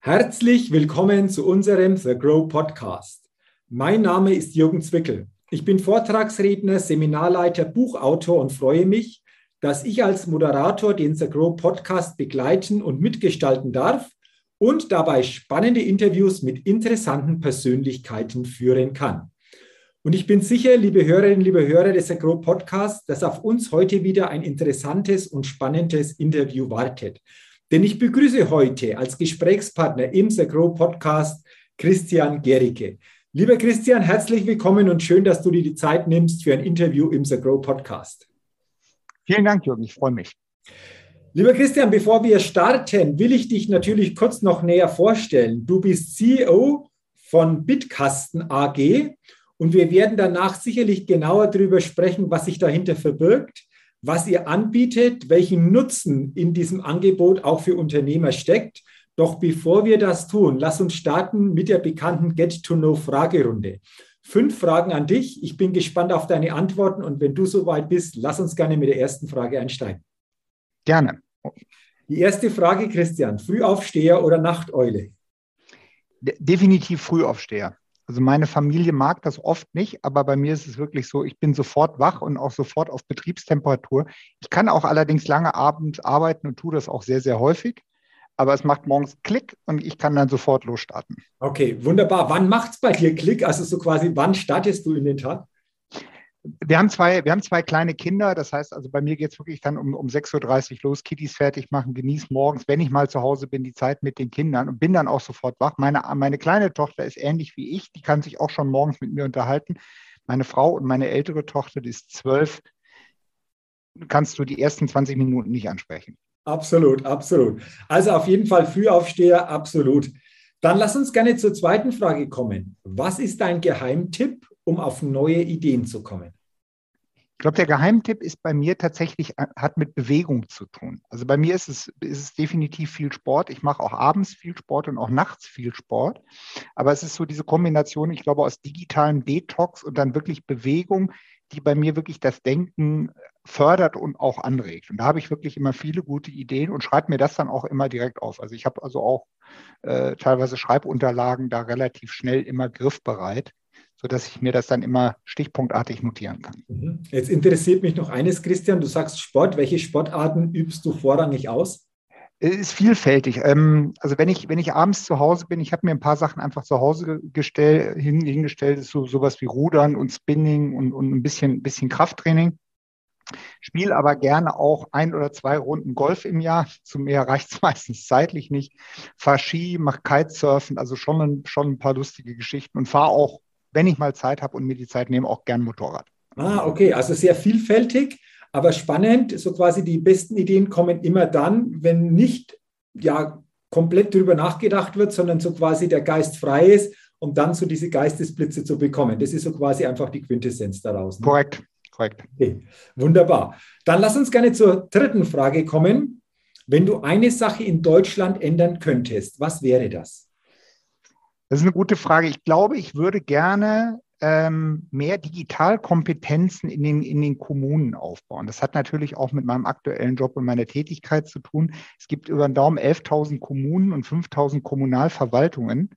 Herzlich willkommen zu unserem The Grow Podcast. Mein Name ist Jürgen Zwickel. Ich bin Vortragsredner, Seminarleiter, Buchautor und freue mich, dass ich als Moderator den The Grow Podcast begleiten und mitgestalten darf und dabei spannende Interviews mit interessanten Persönlichkeiten führen kann. Und ich bin sicher, liebe Hörerinnen, liebe Hörer des The Grow Podcasts, dass auf uns heute wieder ein interessantes und spannendes Interview wartet. Denn ich begrüße heute als Gesprächspartner im The Grow Podcast Christian Gericke. Lieber Christian, herzlich willkommen und schön, dass du dir die Zeit nimmst für ein Interview im The Grow Podcast. Vielen Dank, Jürgen, ich freue mich. Lieber Christian, bevor wir starten, will ich dich natürlich kurz noch näher vorstellen. Du bist CEO von Bitkasten AG und wir werden danach sicherlich genauer darüber sprechen, was sich dahinter verbirgt was ihr anbietet, welchen Nutzen in diesem Angebot auch für Unternehmer steckt. Doch bevor wir das tun, lass uns starten mit der bekannten Get-to-Know-Fragerunde. Fünf Fragen an dich. Ich bin gespannt auf deine Antworten und wenn du soweit bist, lass uns gerne mit der ersten Frage einsteigen. Gerne. Die erste Frage, Christian, Frühaufsteher oder Nachteule? Definitiv Frühaufsteher. Also meine Familie mag das oft nicht, aber bei mir ist es wirklich so, ich bin sofort wach und auch sofort auf Betriebstemperatur. Ich kann auch allerdings lange abends arbeiten und tue das auch sehr, sehr häufig. Aber es macht morgens Klick und ich kann dann sofort losstarten. Okay, wunderbar. Wann macht es bei dir Klick? Also so quasi, wann startest du in den Tag? Wir haben zwei, wir haben zwei kleine Kinder. Das heißt, also bei mir geht es wirklich dann um, um 6.30 Uhr los, Kitties fertig machen, genieß morgens, wenn ich mal zu Hause bin, die Zeit mit den Kindern und bin dann auch sofort wach. Meine, meine kleine Tochter ist ähnlich wie ich, die kann sich auch schon morgens mit mir unterhalten. Meine Frau und meine ältere Tochter, die ist zwölf, kannst du die ersten 20 Minuten nicht ansprechen. Absolut, absolut. Also auf jeden Fall Frühaufsteher, absolut. Dann lass uns gerne zur zweiten Frage kommen. Was ist dein Geheimtipp, um auf neue Ideen zu kommen? Ich glaube, der Geheimtipp ist bei mir tatsächlich, äh, hat mit Bewegung zu tun. Also bei mir ist es, ist es definitiv viel Sport. Ich mache auch abends viel Sport und auch nachts viel Sport. Aber es ist so diese Kombination, ich glaube, aus digitalen Detox und dann wirklich Bewegung, die bei mir wirklich das Denken fördert und auch anregt. Und da habe ich wirklich immer viele gute Ideen und schreibe mir das dann auch immer direkt auf. Also ich habe also auch äh, teilweise Schreibunterlagen da relativ schnell immer griffbereit sodass ich mir das dann immer stichpunktartig notieren kann. Mhm. Jetzt interessiert mich noch eines, Christian. Du sagst Sport. Welche Sportarten übst du vorrangig aus? Es ist vielfältig. Ähm, also wenn ich, wenn ich abends zu Hause bin, ich habe mir ein paar Sachen einfach zu Hause gestell, hingestellt, ist so sowas wie Rudern und Spinning und, und ein bisschen, bisschen Krafttraining. Spiele aber gerne auch ein oder zwei Runden Golf im Jahr. Zu mehr reicht es meistens zeitlich nicht. Fahr Ski, mach Kitesurfen, also schon schon ein paar lustige Geschichten und fahre auch wenn ich mal Zeit habe und mir die Zeit nehme, auch gern Motorrad. Ah, okay, also sehr vielfältig, aber spannend. So quasi die besten Ideen kommen immer dann, wenn nicht ja komplett darüber nachgedacht wird, sondern so quasi der Geist frei ist, um dann so diese Geistesblitze zu bekommen. Das ist so quasi einfach die Quintessenz daraus. Ne? Korrekt, korrekt. Okay, wunderbar. Dann lass uns gerne zur dritten Frage kommen. Wenn du eine Sache in Deutschland ändern könntest, was wäre das? Das ist eine gute Frage. Ich glaube, ich würde gerne ähm, mehr Digitalkompetenzen in den, in den Kommunen aufbauen. Das hat natürlich auch mit meinem aktuellen Job und meiner Tätigkeit zu tun. Es gibt über den Daumen 11.000 Kommunen und 5.000 Kommunalverwaltungen.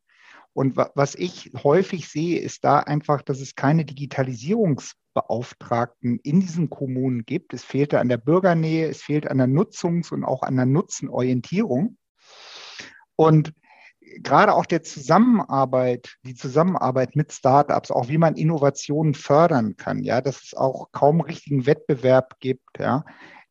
Und was ich häufig sehe, ist da einfach, dass es keine Digitalisierungsbeauftragten in diesen Kommunen gibt. Es fehlte an der Bürgernähe, es fehlt an der Nutzungs- und auch an der Nutzenorientierung. Und gerade auch der Zusammenarbeit, die Zusammenarbeit mit Startups, auch wie man Innovationen fördern kann, ja, dass es auch kaum richtigen Wettbewerb gibt, ja,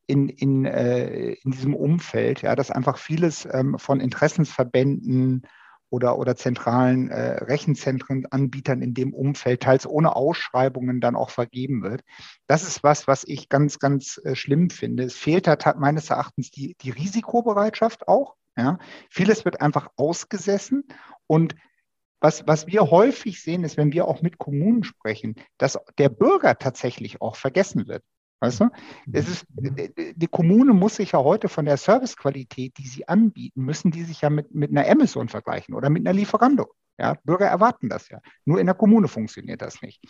in, in, äh, in diesem Umfeld, ja, dass einfach vieles ähm, von Interessensverbänden oder, oder zentralen äh, Rechenzentrenanbietern in dem Umfeld teils ohne Ausschreibungen dann auch vergeben wird. Das ist was, was ich ganz, ganz äh, schlimm finde. Es fehlt da meines Erachtens die, die Risikobereitschaft auch. Ja? Vieles wird einfach ausgesessen und was, was wir häufig sehen, ist, wenn wir auch mit Kommunen sprechen, dass der Bürger tatsächlich auch vergessen wird. Weißt du? Es ist, die Kommune muss sich ja heute von der Servicequalität, die sie anbieten, müssen die sich ja mit, mit einer Amazon vergleichen oder mit einer Lieferando. Ja, Bürger erwarten das ja. Nur in der Kommune funktioniert das nicht.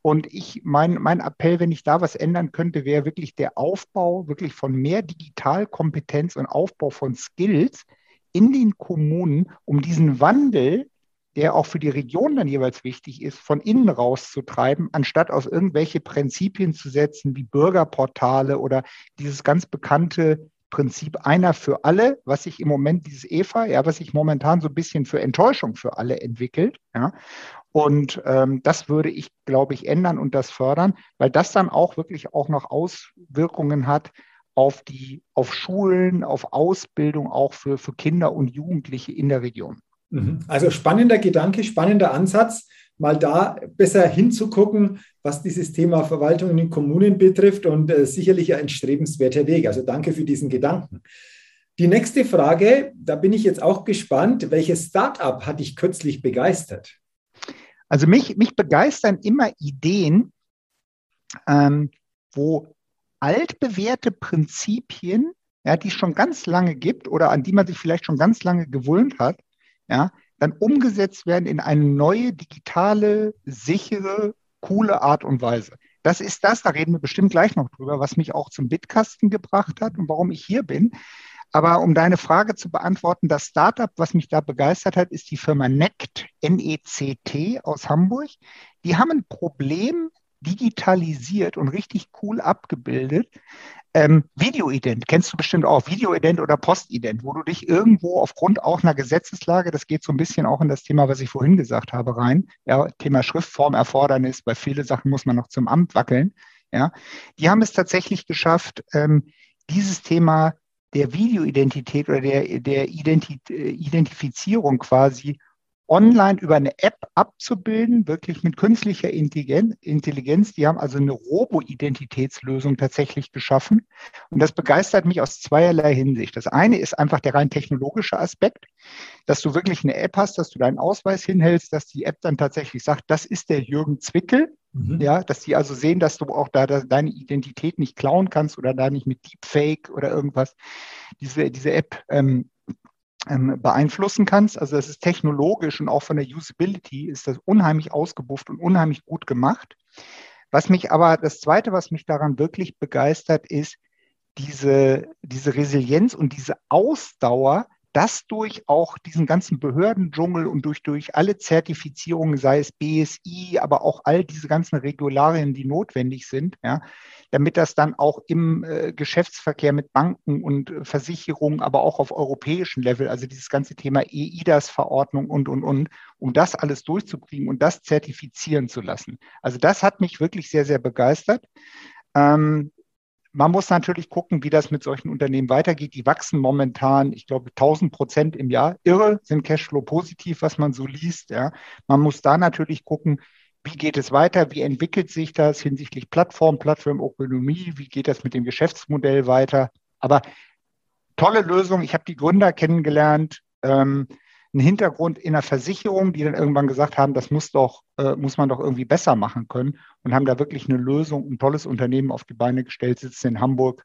Und ich, mein, mein Appell, wenn ich da was ändern könnte, wäre wirklich der Aufbau wirklich von mehr Digitalkompetenz und Aufbau von Skills in den Kommunen, um diesen Wandel, der auch für die Region dann jeweils wichtig ist, von innen rauszutreiben, anstatt auf irgendwelche Prinzipien zu setzen wie Bürgerportale oder dieses ganz bekannte Prinzip einer für alle, was sich im Moment dieses EFA, ja, was sich momentan so ein bisschen für Enttäuschung für alle entwickelt. Ja. Und ähm, das würde ich, glaube ich, ändern und das fördern, weil das dann auch wirklich auch noch Auswirkungen hat auf die, auf Schulen, auf Ausbildung auch für, für Kinder und Jugendliche in der Region. Mhm. Also spannender Gedanke, spannender Ansatz, mal da besser hinzugucken, was dieses Thema Verwaltung in den Kommunen betrifft und äh, sicherlich ein strebenswerter Weg. Also danke für diesen Gedanken. Die nächste Frage, da bin ich jetzt auch gespannt, welches Startup hat dich kürzlich begeistert? Also mich, mich begeistern immer Ideen, ähm, wo altbewährte Prinzipien, ja, die es schon ganz lange gibt oder an die man sich vielleicht schon ganz lange gewöhnt hat, ja, dann umgesetzt werden in eine neue, digitale, sichere, coole Art und Weise. Das ist das, da reden wir bestimmt gleich noch drüber, was mich auch zum Bitkasten gebracht hat und warum ich hier bin. Aber um deine Frage zu beantworten, das Startup, was mich da begeistert hat, ist die Firma NECT, N-E-C-T aus Hamburg. Die haben ein Problem digitalisiert und richtig cool abgebildet. Ähm, Videoident kennst du bestimmt auch, Videoident oder Postident, wo du dich irgendwo aufgrund auch einer Gesetzeslage, das geht so ein bisschen auch in das Thema, was ich vorhin gesagt habe, rein, ja, Thema Schriftformerfordernis, bei viele Sachen muss man noch zum Amt wackeln, ja, die haben es tatsächlich geschafft, ähm, dieses Thema der Videoidentität oder der, der Identi Identifizierung quasi online über eine App abzubilden, wirklich mit künstlicher Intelligenz. Die haben also eine Robo-Identitätslösung tatsächlich geschaffen. Und das begeistert mich aus zweierlei Hinsicht. Das eine ist einfach der rein technologische Aspekt, dass du wirklich eine App hast, dass du deinen Ausweis hinhältst, dass die App dann tatsächlich sagt, das ist der Jürgen Zwickel. Mhm. Ja, dass die also sehen, dass du auch da deine Identität nicht klauen kannst oder da nicht mit Deepfake oder irgendwas diese, diese App ähm, beeinflussen kannst. Also das ist technologisch und auch von der Usability ist das unheimlich ausgebufft und unheimlich gut gemacht. Was mich aber, das Zweite, was mich daran wirklich begeistert, ist diese, diese Resilienz und diese Ausdauer, dass durch auch diesen ganzen Behördendschungel und durch, durch alle Zertifizierungen, sei es BSI, aber auch all diese ganzen Regularien, die notwendig sind, ja, damit das dann auch im äh, Geschäftsverkehr mit Banken und äh, Versicherungen, aber auch auf europäischem Level, also dieses ganze Thema EIDAS-Verordnung und, und, und, um das alles durchzukriegen und das zertifizieren zu lassen. Also das hat mich wirklich sehr, sehr begeistert. Ähm, man muss natürlich gucken, wie das mit solchen Unternehmen weitergeht. Die wachsen momentan, ich glaube, 1000 Prozent im Jahr. Irre, sind Cashflow positiv, was man so liest. Ja. Man muss da natürlich gucken, wie geht es weiter? Wie entwickelt sich das hinsichtlich Plattform, Plattformökonomie? Wie geht das mit dem Geschäftsmodell weiter? Aber tolle Lösung. Ich habe die Gründer kennengelernt. Ähm, einen Hintergrund in der Versicherung, die dann irgendwann gesagt haben, das muss doch, äh, muss man doch irgendwie besser machen können und haben da wirklich eine Lösung, ein tolles Unternehmen auf die Beine gestellt, sitzen in Hamburg.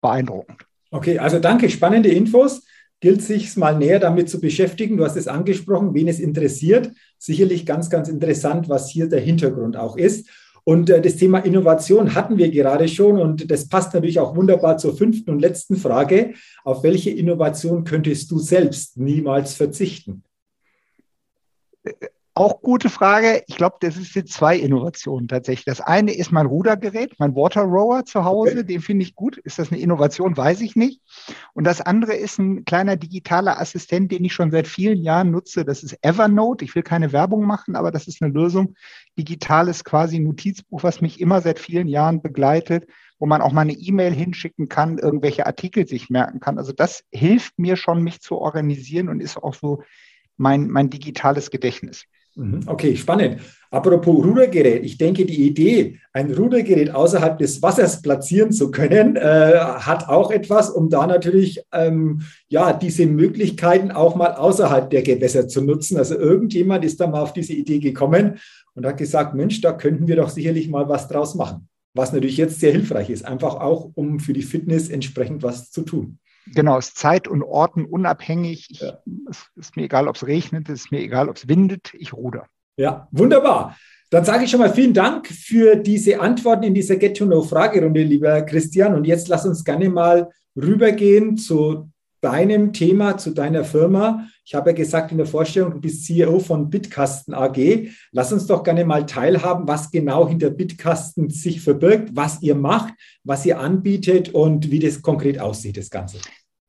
Beeindruckend. Okay, also danke, spannende Infos. Gilt sich mal näher damit zu beschäftigen. Du hast es angesprochen, wen es interessiert. Sicherlich ganz, ganz interessant, was hier der Hintergrund auch ist. Und äh, das Thema Innovation hatten wir gerade schon und das passt natürlich auch wunderbar zur fünften und letzten Frage. Auf welche Innovation könntest du selbst niemals verzichten? Auch gute Frage. Ich glaube, das jetzt zwei Innovationen tatsächlich. Das eine ist mein Rudergerät, mein Water Rower zu Hause. Okay. Den finde ich gut. Ist das eine Innovation? Weiß ich nicht. Und das andere ist ein kleiner digitaler Assistent, den ich schon seit vielen Jahren nutze. Das ist Evernote. Ich will keine Werbung machen, aber das ist eine Lösung. Digitales quasi Notizbuch, was mich immer seit vielen Jahren begleitet, wo man auch mal eine E-Mail hinschicken kann, irgendwelche Artikel sich merken kann. Also das hilft mir schon, mich zu organisieren und ist auch so mein, mein digitales Gedächtnis. Mhm. Okay, spannend. Apropos Rudergerät, ich denke, die Idee, ein Rudergerät außerhalb des Wassers platzieren zu können, äh, hat auch etwas, um da natürlich ähm, ja diese Möglichkeiten auch mal außerhalb der Gewässer zu nutzen. Also irgendjemand ist da mal auf diese Idee gekommen und hat gesagt, Mensch, da könnten wir doch sicherlich mal was draus machen. Was natürlich jetzt sehr hilfreich ist, einfach auch, um für die Fitness entsprechend was zu tun. Genau, es ist Zeit und Orten unabhängig. Ich, ja. Es ist mir egal, ob es regnet, es ist mir egal, ob es windet, ich ruder. Ja, wunderbar. Dann sage ich schon mal vielen Dank für diese Antworten in dieser Get-to-Know-Fragerunde, lieber Christian. Und jetzt lass uns gerne mal rübergehen zu deinem Thema, zu deiner Firma. Ich habe ja gesagt in der Vorstellung, du bist CEO von Bitkasten AG. Lass uns doch gerne mal teilhaben, was genau hinter Bitkasten sich verbirgt, was ihr macht, was ihr anbietet und wie das konkret aussieht, das Ganze.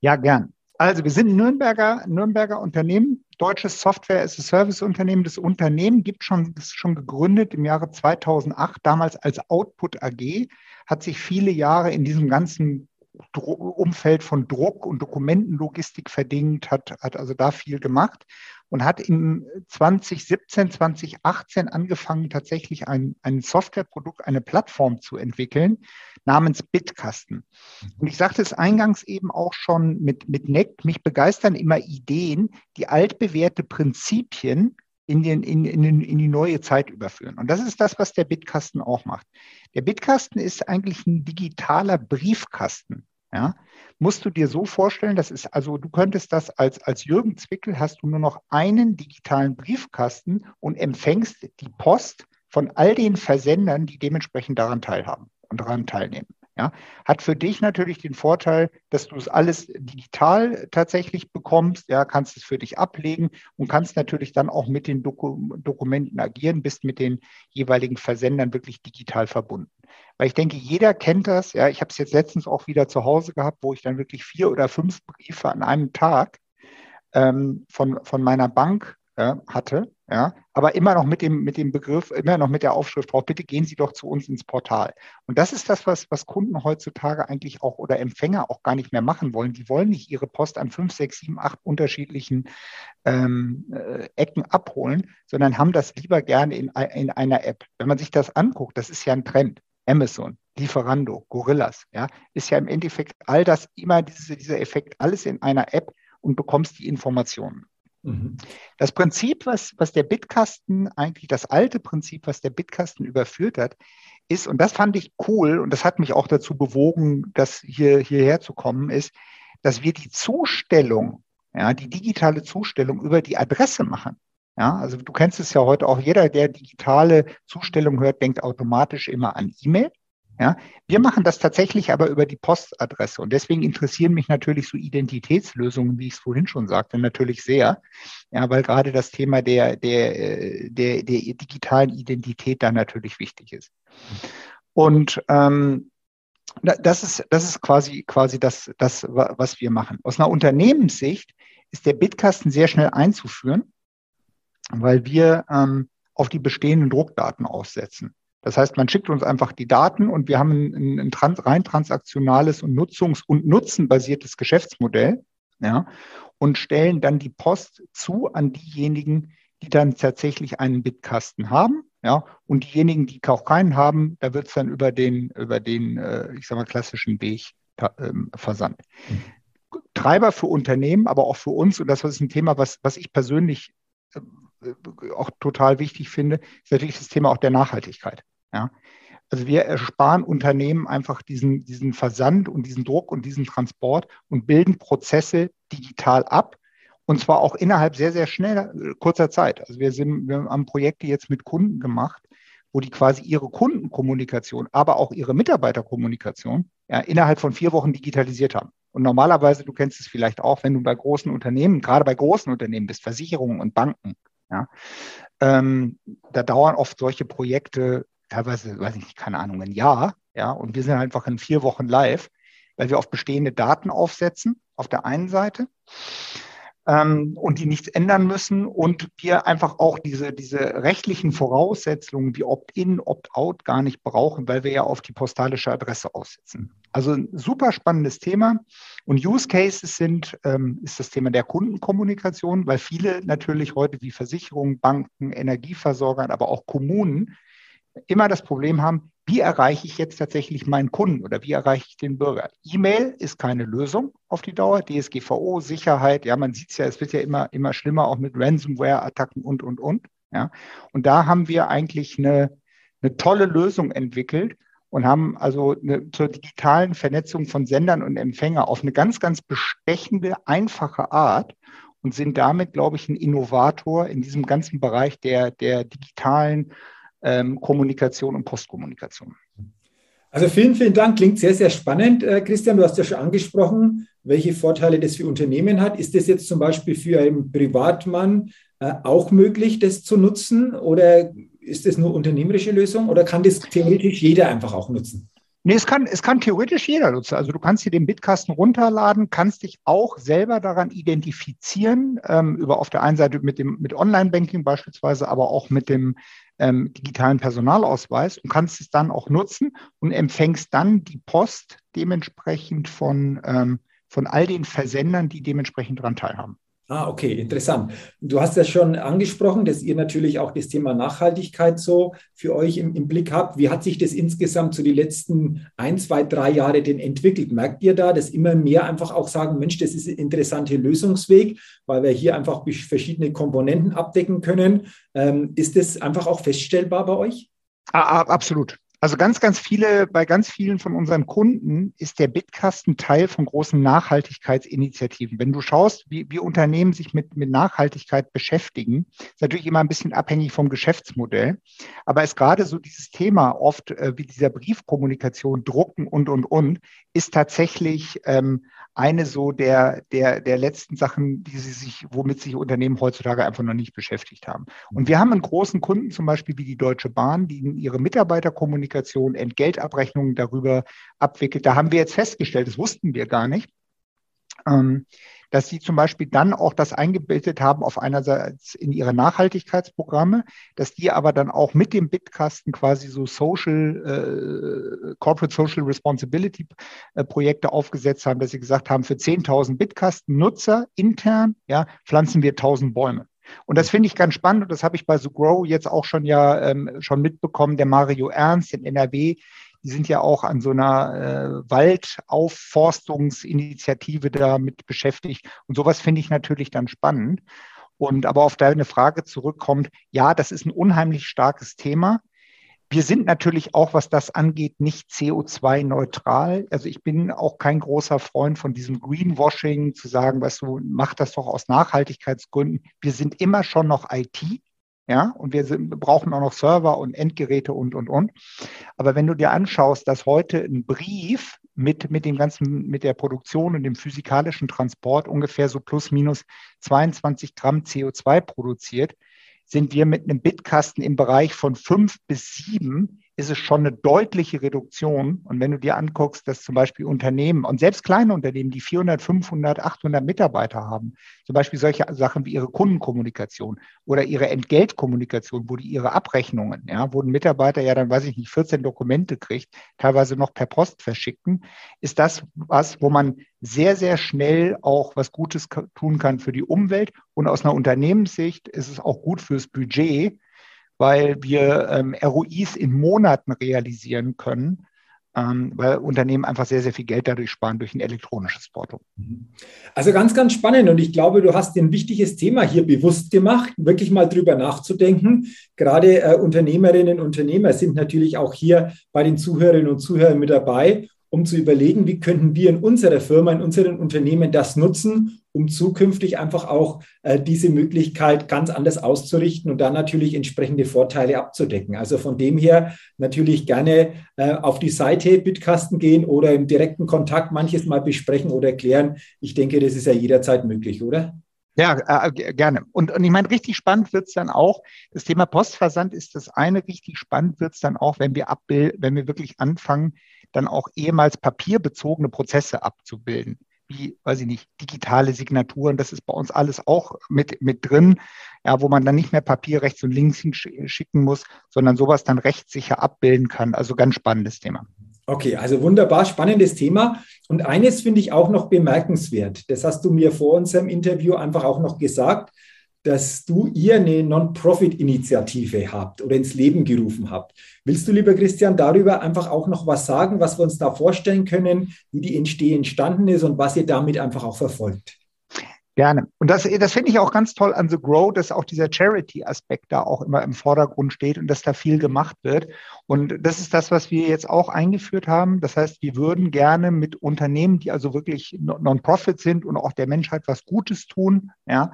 Ja, gern. Also wir sind Nürnberger, Nürnberger Unternehmen, deutsches Software-as-a-Service-Unternehmen. Das Unternehmen gibt schon, ist schon gegründet im Jahre 2008, damals als Output AG, hat sich viele Jahre in diesem ganzen Umfeld von Druck und Dokumentenlogistik verdingt, hat, hat also da viel gemacht und hat im 2017, 2018 angefangen, tatsächlich ein, ein Softwareprodukt, eine Plattform zu entwickeln, namens Bitkasten. Und ich sagte es eingangs eben auch schon mit, mit NECT, mich begeistern immer Ideen, die altbewährte Prinzipien in, den, in, in, in die neue Zeit überführen. Und das ist das, was der Bitkasten auch macht. Der Bitkasten ist eigentlich ein digitaler Briefkasten. Ja, musst du dir so vorstellen, das ist also, du könntest das als, als Jürgen Zwickel hast du nur noch einen digitalen Briefkasten und empfängst die Post von all den Versendern, die dementsprechend daran teilhaben und daran teilnehmen. Ja, hat für dich natürlich den Vorteil, dass du es alles digital tatsächlich bekommst, ja, kannst es für dich ablegen und kannst natürlich dann auch mit den Doku Dokumenten agieren, bist mit den jeweiligen Versendern wirklich digital verbunden. Weil ich denke, jeder kennt das, ja, ich habe es jetzt letztens auch wieder zu Hause gehabt, wo ich dann wirklich vier oder fünf Briefe an einem Tag ähm, von, von meiner Bank äh, hatte, ja, aber immer noch mit dem, mit dem Begriff, immer noch mit der Aufschrift drauf, bitte gehen Sie doch zu uns ins Portal. Und das ist das, was, was Kunden heutzutage eigentlich auch oder Empfänger auch gar nicht mehr machen wollen. Die wollen nicht ihre Post an fünf, sechs, sieben, acht unterschiedlichen ähm, äh, Ecken abholen, sondern haben das lieber gerne in, in einer App. Wenn man sich das anguckt, das ist ja ein Trend. Amazon, Lieferando, Gorillas, ja, ist ja im Endeffekt all das immer diese, dieser Effekt, alles in einer App und bekommst die Informationen. Mhm. Das Prinzip, was, was der Bitkasten eigentlich, das alte Prinzip, was der Bitkasten überführt hat, ist, und das fand ich cool und das hat mich auch dazu bewogen, das hier, hierher zu kommen, ist, dass wir die Zustellung, ja, die digitale Zustellung über die Adresse machen. Ja, also du kennst es ja heute auch, jeder, der digitale Zustellung hört, denkt automatisch immer an E-Mail. Ja, wir machen das tatsächlich aber über die Postadresse und deswegen interessieren mich natürlich so Identitätslösungen, wie ich es vorhin schon sagte, natürlich sehr. Ja, weil gerade das Thema der, der, der, der digitalen Identität da natürlich wichtig ist. Und ähm, das ist, das ist quasi, quasi das, das, was wir machen. Aus einer Unternehmenssicht ist der Bitkasten sehr schnell einzuführen, weil wir ähm, auf die bestehenden Druckdaten aussetzen. Das heißt, man schickt uns einfach die Daten und wir haben ein, ein, ein rein transaktionales und nutzungs- und nutzenbasiertes Geschäftsmodell ja, und stellen dann die Post zu an diejenigen, die dann tatsächlich einen Bitkasten haben. Ja, und diejenigen, die auch keinen haben, da wird es dann über den, über den, äh, ich sag mal, klassischen Weg äh, versandt. Treiber für Unternehmen, aber auch für uns, und das ist ein Thema, was, was ich persönlich äh, auch total wichtig finde, ist natürlich das Thema auch der Nachhaltigkeit. Ja? Also wir ersparen Unternehmen einfach diesen, diesen Versand und diesen Druck und diesen Transport und bilden Prozesse digital ab. Und zwar auch innerhalb sehr, sehr schnell, kurzer Zeit. Also wir, sind, wir haben Projekte jetzt mit Kunden gemacht, wo die quasi ihre Kundenkommunikation, aber auch ihre Mitarbeiterkommunikation ja, innerhalb von vier Wochen digitalisiert haben. Und normalerweise, du kennst es vielleicht auch, wenn du bei großen Unternehmen, gerade bei großen Unternehmen bist, Versicherungen und Banken, ja, ähm, da dauern oft solche Projekte teilweise, weiß ich nicht, keine Ahnung, ein Jahr. Ja, und wir sind einfach in vier Wochen live, weil wir auf bestehende Daten aufsetzen, auf der einen Seite, ähm, und die nichts ändern müssen und wir einfach auch diese, diese rechtlichen Voraussetzungen wie Opt-in, Opt-out gar nicht brauchen, weil wir ja auf die postalische Adresse aussetzen. Also ein super spannendes Thema. Und Use Cases sind, ähm, ist das Thema der Kundenkommunikation, weil viele natürlich heute wie Versicherungen, Banken, Energieversorger, aber auch Kommunen immer das Problem haben, wie erreiche ich jetzt tatsächlich meinen Kunden oder wie erreiche ich den Bürger? E-Mail ist keine Lösung auf die Dauer. DSGVO, Sicherheit, ja, man sieht es ja, es wird ja immer, immer schlimmer, auch mit Ransomware-Attacken und, und, und. Ja. Und da haben wir eigentlich eine, eine tolle Lösung entwickelt und haben also eine, zur digitalen Vernetzung von Sendern und Empfänger auf eine ganz, ganz bestechende, einfache Art und sind damit, glaube ich, ein Innovator in diesem ganzen Bereich der, der digitalen ähm, Kommunikation und Postkommunikation. Also vielen, vielen Dank. Klingt sehr, sehr spannend. Äh, Christian, du hast ja schon angesprochen, welche Vorteile das für Unternehmen hat. Ist das jetzt zum Beispiel für einen Privatmann äh, auch möglich, das zu nutzen? Oder ist das nur unternehmerische Lösung? Oder kann das theoretisch jeder einfach auch nutzen? Nee, es kann, es kann theoretisch jeder nutzen. Also du kannst dir den Bitkasten runterladen, kannst dich auch selber daran identifizieren, ähm, über auf der einen Seite mit dem mit Online-Banking beispielsweise, aber auch mit dem ähm, digitalen Personalausweis und kannst es dann auch nutzen und empfängst dann die Post dementsprechend von, ähm, von all den Versendern, die dementsprechend daran teilhaben. Ah, okay, interessant. Du hast ja schon angesprochen, dass ihr natürlich auch das Thema Nachhaltigkeit so für euch im, im, Blick habt. Wie hat sich das insgesamt so die letzten ein, zwei, drei Jahre denn entwickelt? Merkt ihr da, dass immer mehr einfach auch sagen, Mensch, das ist ein interessanter Lösungsweg, weil wir hier einfach verschiedene Komponenten abdecken können? Ähm, ist das einfach auch feststellbar bei euch? Absolut. Also ganz, ganz viele, bei ganz vielen von unseren Kunden ist der Bitkasten Teil von großen Nachhaltigkeitsinitiativen. Wenn du schaust, wie, wie Unternehmen sich mit, mit Nachhaltigkeit beschäftigen, ist natürlich immer ein bisschen abhängig vom Geschäftsmodell. Aber ist gerade so dieses Thema oft äh, wie dieser Briefkommunikation, Drucken und, und, und, ist tatsächlich ähm, eine so der, der, der letzten Sachen, die sie sich, womit sich Unternehmen heutzutage einfach noch nicht beschäftigt haben. Und wir haben einen großen Kunden, zum Beispiel wie die Deutsche Bahn, die ihre Mitarbeiterkommunikation, Entgeltabrechnungen darüber abwickelt. Da haben wir jetzt festgestellt, das wussten wir gar nicht, ähm, dass sie zum Beispiel dann auch das eingebildet haben auf einerseits in ihre Nachhaltigkeitsprogramme, dass die aber dann auch mit dem Bitkasten quasi so Social, äh, Corporate Social Responsibility äh, Projekte aufgesetzt haben, dass sie gesagt haben, für 10.000 Bitkasten-Nutzer intern, ja, pflanzen wir 1.000 Bäume. Und das finde ich ganz spannend und das habe ich bei So Grow jetzt auch schon ja ähm, schon mitbekommen. Der Mario Ernst in NRW, die sind ja auch an so einer äh, Waldaufforstungsinitiative damit beschäftigt. Und sowas finde ich natürlich dann spannend. Und aber auf deine Frage zurückkommt, ja, das ist ein unheimlich starkes Thema. Wir sind natürlich auch, was das angeht, nicht CO2-neutral. Also ich bin auch kein großer Freund von diesem Greenwashing, zu sagen, weißt du, mach das doch aus Nachhaltigkeitsgründen. Wir sind immer schon noch IT. Ja, und wir sind, brauchen auch noch Server und Endgeräte und, und, und. Aber wenn du dir anschaust, dass heute ein Brief mit, mit dem ganzen, mit der Produktion und dem physikalischen Transport ungefähr so plus minus 22 Gramm CO2 produziert, sind wir mit einem Bitkasten im Bereich von fünf bis sieben ist es schon eine deutliche Reduktion. Und wenn du dir anguckst, dass zum Beispiel Unternehmen und selbst kleine Unternehmen, die 400, 500, 800 Mitarbeiter haben, zum Beispiel solche Sachen wie ihre Kundenkommunikation oder ihre Entgeltkommunikation, wo die ihre Abrechnungen, ja, wo ein Mitarbeiter ja dann, weiß ich nicht, 14 Dokumente kriegt, teilweise noch per Post verschicken, ist das was, wo man sehr, sehr schnell auch was Gutes tun kann für die Umwelt. Und aus einer Unternehmenssicht ist es auch gut fürs Budget, weil wir ähm, ROIs in Monaten realisieren können, ähm, weil Unternehmen einfach sehr, sehr viel Geld dadurch sparen durch ein elektronisches Porto. Mhm. Also ganz, ganz spannend und ich glaube, du hast ein wichtiges Thema hier bewusst gemacht, wirklich mal drüber nachzudenken. Gerade äh, Unternehmerinnen und Unternehmer sind natürlich auch hier bei den Zuhörerinnen und Zuhörern mit dabei um zu überlegen, wie könnten wir in unserer Firma, in unseren Unternehmen das nutzen, um zukünftig einfach auch äh, diese Möglichkeit ganz anders auszurichten und dann natürlich entsprechende Vorteile abzudecken. Also von dem her natürlich gerne äh, auf die Seite Bitkasten gehen oder im direkten Kontakt manches mal besprechen oder erklären. Ich denke, das ist ja jederzeit möglich, oder? Ja, äh, gerne. Und, und ich meine, richtig spannend wird es dann auch, das Thema Postversand ist das eine, richtig spannend wird es dann auch, wenn wir wenn wir wirklich anfangen, dann auch ehemals papierbezogene Prozesse abzubilden wie, weiß ich nicht, digitale Signaturen, das ist bei uns alles auch mit, mit drin, ja, wo man dann nicht mehr Papier rechts und links hinschicken muss, sondern sowas dann rechtssicher abbilden kann. Also ganz spannendes Thema. Okay, also wunderbar spannendes Thema. Und eines finde ich auch noch bemerkenswert. Das hast du mir vor unserem Interview einfach auch noch gesagt dass du ihr eine Non-Profit-Initiative habt oder ins Leben gerufen habt. Willst du, lieber Christian, darüber einfach auch noch was sagen, was wir uns da vorstellen können, wie die Entsteh entstanden ist und was ihr damit einfach auch verfolgt? Gerne. Und das, das finde ich auch ganz toll an The Grow, dass auch dieser Charity-Aspekt da auch immer im Vordergrund steht und dass da viel gemacht wird. Und das ist das, was wir jetzt auch eingeführt haben. Das heißt, wir würden gerne mit Unternehmen, die also wirklich Non-Profit sind und auch der Menschheit was Gutes tun, ja,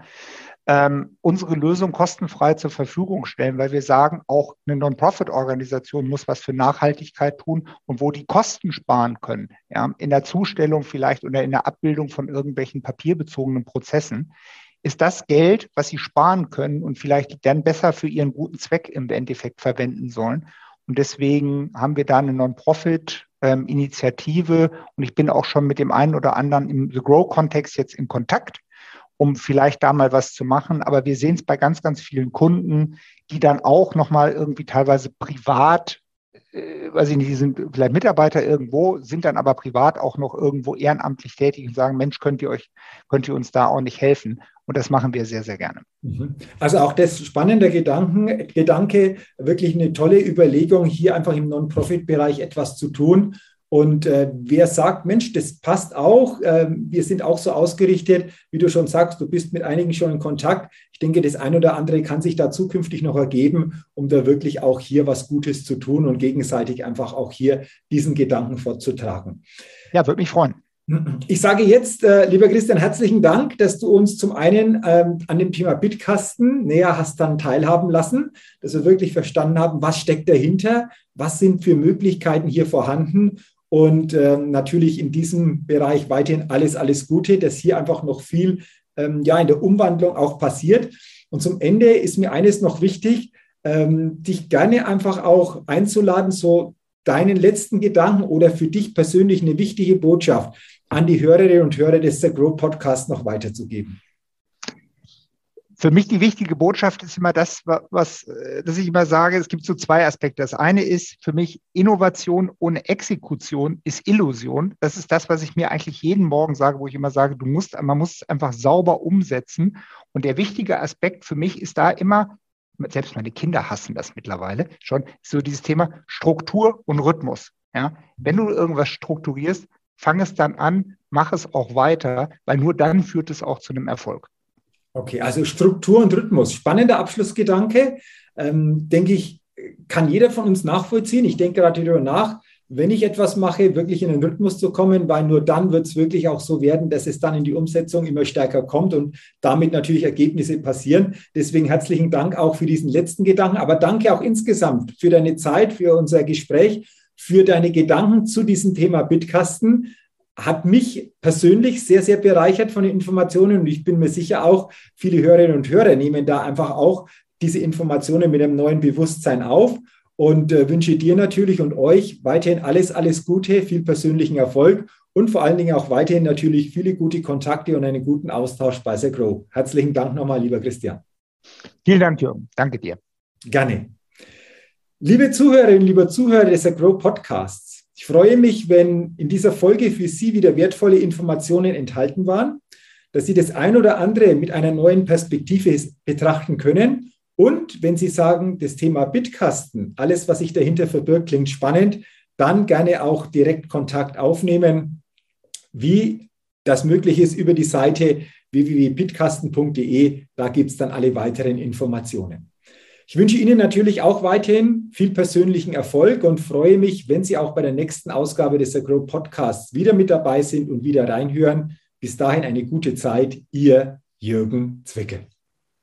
ähm, unsere Lösung kostenfrei zur Verfügung stellen, weil wir sagen, auch eine Non-Profit-Organisation muss was für Nachhaltigkeit tun und wo die Kosten sparen können, ja, in der Zustellung vielleicht oder in der Abbildung von irgendwelchen papierbezogenen Prozessen, ist das Geld, was sie sparen können und vielleicht dann besser für ihren guten Zweck im Endeffekt verwenden sollen. Und deswegen haben wir da eine Non-Profit-Initiative ähm, und ich bin auch schon mit dem einen oder anderen im The Grow-Kontext jetzt in Kontakt um vielleicht da mal was zu machen. Aber wir sehen es bei ganz, ganz vielen Kunden, die dann auch nochmal irgendwie teilweise privat, äh, weiß ich nicht, die sind vielleicht Mitarbeiter irgendwo, sind dann aber privat auch noch irgendwo ehrenamtlich tätig und sagen, Mensch, könnt ihr euch, könnt ihr uns da auch nicht helfen? Und das machen wir sehr, sehr gerne. Mhm. Also auch das spannende Gedanken, Gedanke, wirklich eine tolle Überlegung, hier einfach im Non-Profit-Bereich etwas zu tun und äh, wer sagt, Mensch, das passt auch, äh, wir sind auch so ausgerichtet, wie du schon sagst, du bist mit einigen schon in Kontakt. Ich denke, das ein oder andere kann sich da zukünftig noch ergeben, um da wirklich auch hier was Gutes zu tun und gegenseitig einfach auch hier diesen Gedanken fortzutragen. Ja, würde mich freuen. Ich sage jetzt, äh, lieber Christian, herzlichen Dank, dass du uns zum einen ähm, an dem Thema Bitkasten näher hast dann teilhaben lassen, dass wir wirklich verstanden haben, was steckt dahinter, was sind für Möglichkeiten hier vorhanden und ähm, natürlich in diesem Bereich weiterhin alles, alles Gute, dass hier einfach noch viel ähm, ja, in der Umwandlung auch passiert. Und zum Ende ist mir eines noch wichtig, ähm, dich gerne einfach auch einzuladen, so deinen letzten Gedanken oder für dich persönlich eine wichtige Botschaft an die Hörerinnen und Hörer des The Grow Podcast noch weiterzugeben für mich die wichtige Botschaft ist immer das, was, äh, dass ich immer sage, es gibt so zwei Aspekte. Das eine ist für mich Innovation ohne Exekution ist Illusion. Das ist das, was ich mir eigentlich jeden Morgen sage, wo ich immer sage, du musst, man muss es einfach sauber umsetzen. Und der wichtige Aspekt für mich ist da immer, selbst meine Kinder hassen das mittlerweile schon, so dieses Thema Struktur und Rhythmus. Ja, wenn du irgendwas strukturierst, fang es dann an, mach es auch weiter, weil nur dann führt es auch zu einem Erfolg. Okay, also Struktur und Rhythmus. Spannender Abschlussgedanke. Ähm, denke ich, kann jeder von uns nachvollziehen. Ich denke gerade darüber nach, wenn ich etwas mache, wirklich in den Rhythmus zu kommen, weil nur dann wird es wirklich auch so werden, dass es dann in die Umsetzung immer stärker kommt und damit natürlich Ergebnisse passieren. Deswegen herzlichen Dank auch für diesen letzten Gedanken, aber danke auch insgesamt für deine Zeit, für unser Gespräch, für deine Gedanken zu diesem Thema Bitkasten hat mich persönlich sehr, sehr bereichert von den Informationen und ich bin mir sicher auch, viele Hörerinnen und Hörer nehmen da einfach auch diese Informationen mit einem neuen Bewusstsein auf und äh, wünsche dir natürlich und euch weiterhin alles, alles Gute, viel persönlichen Erfolg und vor allen Dingen auch weiterhin natürlich viele gute Kontakte und einen guten Austausch bei The Grow. Herzlichen Dank nochmal, lieber Christian. Vielen Dank, Jürgen. Danke dir. Gerne. Liebe Zuhörerinnen, lieber Zuhörer des Grow Podcasts, ich freue mich, wenn in dieser Folge für Sie wieder wertvolle Informationen enthalten waren, dass Sie das ein oder andere mit einer neuen Perspektive betrachten können. Und wenn Sie sagen, das Thema Bitkasten, alles, was sich dahinter verbirgt, klingt spannend, dann gerne auch direkt Kontakt aufnehmen, wie das möglich ist über die Seite www.bitkasten.de. Da gibt es dann alle weiteren Informationen. Ich wünsche Ihnen natürlich auch weiterhin viel persönlichen Erfolg und freue mich, wenn Sie auch bei der nächsten Ausgabe des Agro Podcasts wieder mit dabei sind und wieder reinhören. Bis dahin eine gute Zeit. Ihr Jürgen Zwickel.